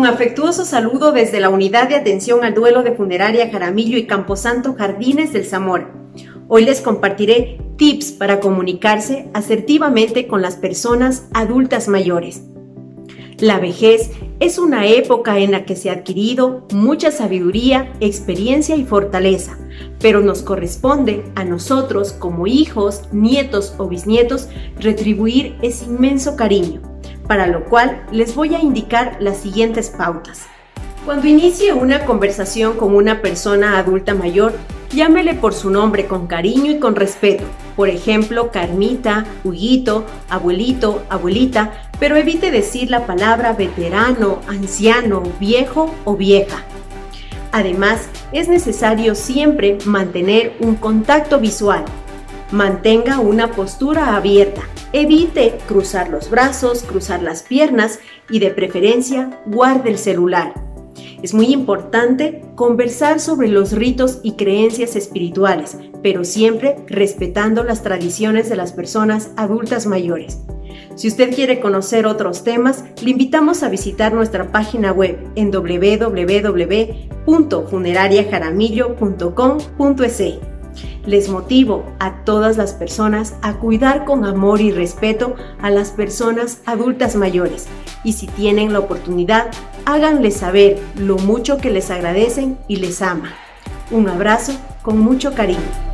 Un afectuoso saludo desde la Unidad de Atención al Duelo de Funeraria Jaramillo y Camposanto Jardines del Zamora. Hoy les compartiré tips para comunicarse asertivamente con las personas adultas mayores. La vejez es una época en la que se ha adquirido mucha sabiduría, experiencia y fortaleza, pero nos corresponde a nosotros como hijos, nietos o bisnietos retribuir ese inmenso cariño para lo cual les voy a indicar las siguientes pautas. Cuando inicie una conversación con una persona adulta mayor, llámele por su nombre con cariño y con respeto. Por ejemplo, Carmita, Huguito, abuelito, abuelita, pero evite decir la palabra veterano, anciano, viejo o vieja. Además, es necesario siempre mantener un contacto visual. Mantenga una postura abierta, Evite cruzar los brazos, cruzar las piernas y de preferencia guarde el celular. Es muy importante conversar sobre los ritos y creencias espirituales, pero siempre respetando las tradiciones de las personas adultas mayores. Si usted quiere conocer otros temas, le invitamos a visitar nuestra página web en www.funerariajaramillo.com.es. Les motivo a todas las personas a cuidar con amor y respeto a las personas adultas mayores y si tienen la oportunidad, háganles saber lo mucho que les agradecen y les ama. Un abrazo con mucho cariño.